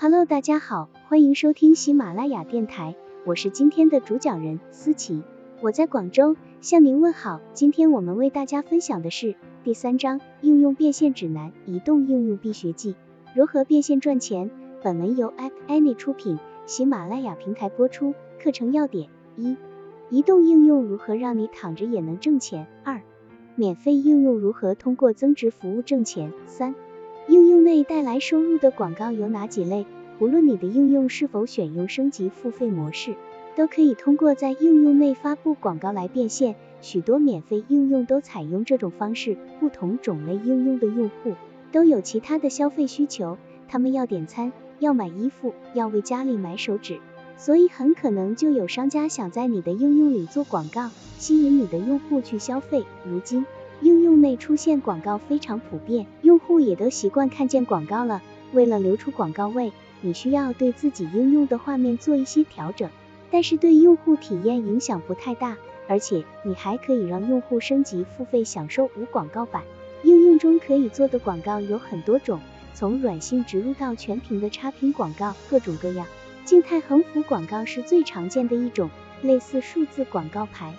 Hello，大家好，欢迎收听喜马拉雅电台，我是今天的主讲人思琪，我在广州向您问好。今天我们为大家分享的是第三章应用变现指南，移动应用必学记，如何变现赚钱。本文由 App Annie 出品，喜马拉雅平台播出。课程要点：一、移动应用如何让你躺着也能挣钱；二、免费应用如何通过增值服务挣钱；三、应用内带来收入的广告有哪几类？无论你的应用是否选用升级付费模式，都可以通过在应用内发布广告来变现。许多免费应用都采用这种方式。不同种类应用的用户都有其他的消费需求，他们要点餐。要买衣服，要为家里买手纸，所以很可能就有商家想在你的应用里做广告，吸引你的用户去消费。如今，应用内出现广告非常普遍，用户也都习惯看见广告了。为了留出广告位，你需要对自己应用的画面做一些调整，但是对用户体验影响不太大，而且你还可以让用户升级付费，享受无广告版。应用中可以做的广告有很多种。从软性植入到全屏的插屏广告，各种各样。静态横幅广告是最常见的一种，类似数字广告牌。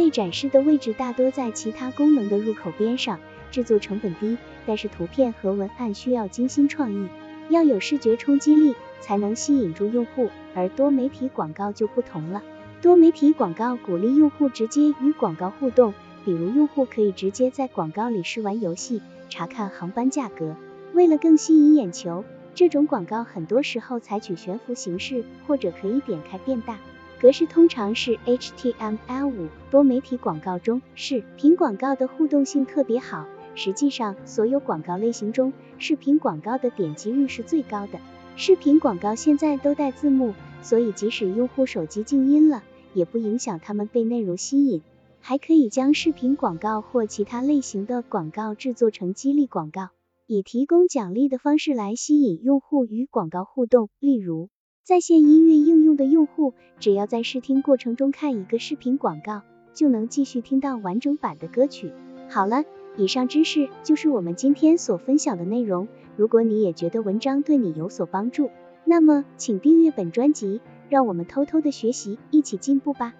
应用内展示的位置大多在其他功能的入口边上，制作成本低，但是图片和文案需要精心创意，要有视觉冲击力，才能吸引住用户。而多媒体广告就不同了，多媒体广告鼓励用户直接与广告互动，比如用户可以直接在广告里试玩游戏，查看航班价格。为了更吸引眼球，这种广告很多时候采取悬浮形式，或者可以点开变大，格式通常是 HTML5。多媒体广告中，视频广告的互动性特别好。实际上，所有广告类型中，视频广告的点击率是最高的。视频广告现在都带字幕，所以即使用户手机静音了，也不影响他们被内容吸引。还可以将视频广告或其他类型的广告制作成激励广告。以提供奖励的方式来吸引用户与广告互动，例如在线音乐应用的用户，只要在试听过程中看一个视频广告，就能继续听到完整版的歌曲。好了，以上知识就是我们今天所分享的内容。如果你也觉得文章对你有所帮助，那么请订阅本专辑，让我们偷偷的学习，一起进步吧。